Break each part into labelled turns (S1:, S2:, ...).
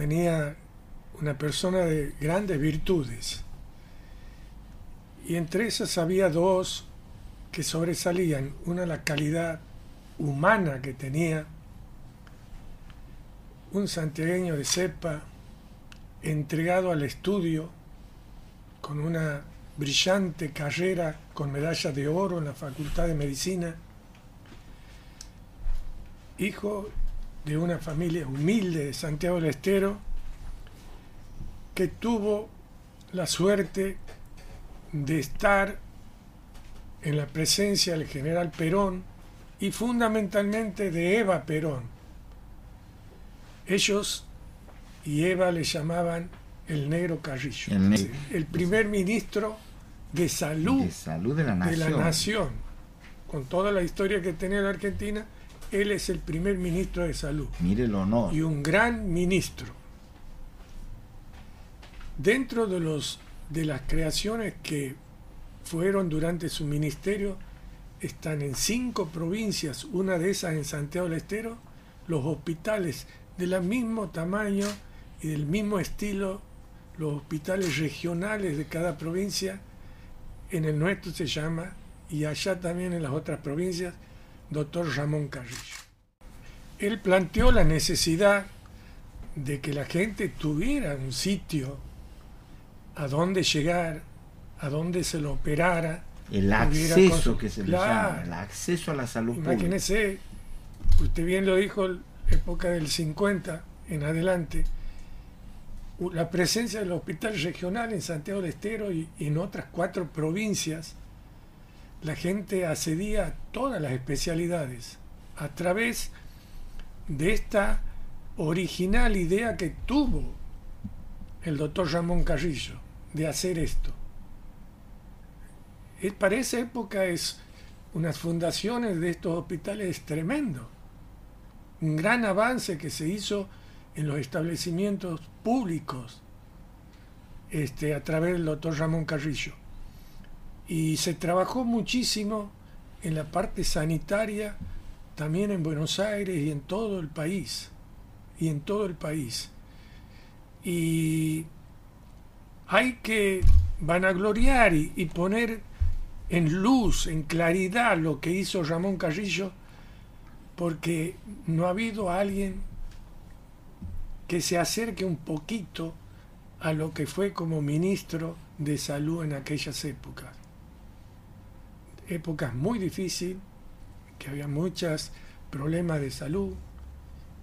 S1: tenía una persona de grandes virtudes. Y entre esas había dos que sobresalían. Una la calidad humana que tenía, un santiagueño de cepa entregado al estudio con una brillante carrera con medalla de oro en la Facultad de Medicina, hijo de una familia humilde de Santiago del Estero, que tuvo la suerte de estar en la presencia del general Perón y fundamentalmente de Eva Perón. Ellos y Eva le llamaban el negro Carrillo,
S2: El ne-
S1: el primer ministro de salud,
S2: De salud de la
S1: de
S2: nación.
S1: la nación. Con toda la historia que tenía la Argentina, él es el primer ministro de salud
S2: Mire el honor.
S1: y un gran ministro. Dentro de, los, de las creaciones que fueron durante su ministerio, están en cinco provincias, una de esas en Santiago del Estero, los hospitales del mismo tamaño y del mismo estilo, los hospitales regionales de cada provincia, en el nuestro se llama, y allá también en las otras provincias, doctor Ramón Carrillo. Él planteó la necesidad de que la gente tuviera un sitio a donde llegar, a donde se lo operara.
S2: El acceso que se le llama. El acceso a la salud pública.
S1: Imagínese, usted bien lo dijo, época del 50 en adelante, la presencia del hospital regional en Santiago del Estero y en otras cuatro provincias, la gente accedía a todas las especialidades a través de esta original idea que tuvo el doctor Ramón Carrillo de hacer esto. Para esa época es unas fundaciones de estos hospitales es tremendo. Un gran avance que se hizo en los establecimientos públicos este, a través del doctor Ramón Carrillo. Y se trabajó muchísimo en la parte sanitaria, también en Buenos Aires y en todo el país. Y en todo el país. Y hay que vanagloriar y, y poner en luz, en claridad lo que hizo Ramón Carrillo, porque no ha habido alguien que se acerque un poquito a lo que fue como ministro de salud en aquellas épocas. Épocas muy difíciles, que había muchos problemas de salud,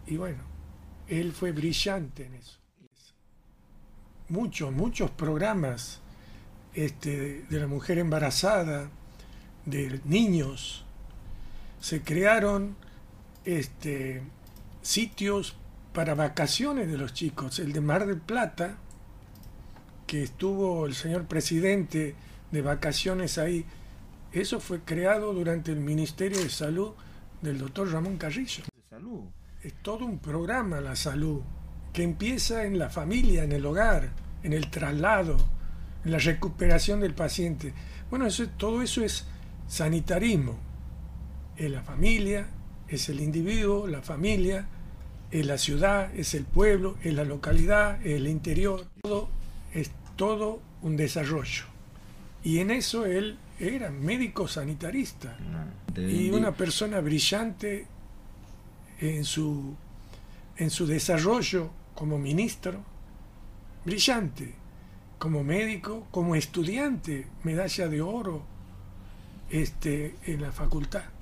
S1: y bueno, él fue brillante en eso. Muchos, muchos programas este, de, la mujer embarazada, de niños, se crearon este, sitios para vacaciones de los chicos. El de Mar del Plata, que estuvo el señor presidente de vacaciones ahí, eso fue creado durante el Ministerio de Salud del doctor Ramón Carrillo.
S2: De salud.
S1: Es todo un programa la salud, que empieza en la familia, en el hogar, en el traslado, en la recuperación del paciente. Bueno, eso, todo eso es sanitarismo. Es la familia, es el individuo, la familia, es la ciudad, es el pueblo, es la localidad, es el interior. Todo es todo un desarrollo. Y en eso él era médico sanitarista. Y una persona brillante en su, en su desarrollo como ministro, brillante, como médico, como estudiante, medalla de oro este, en la facultad.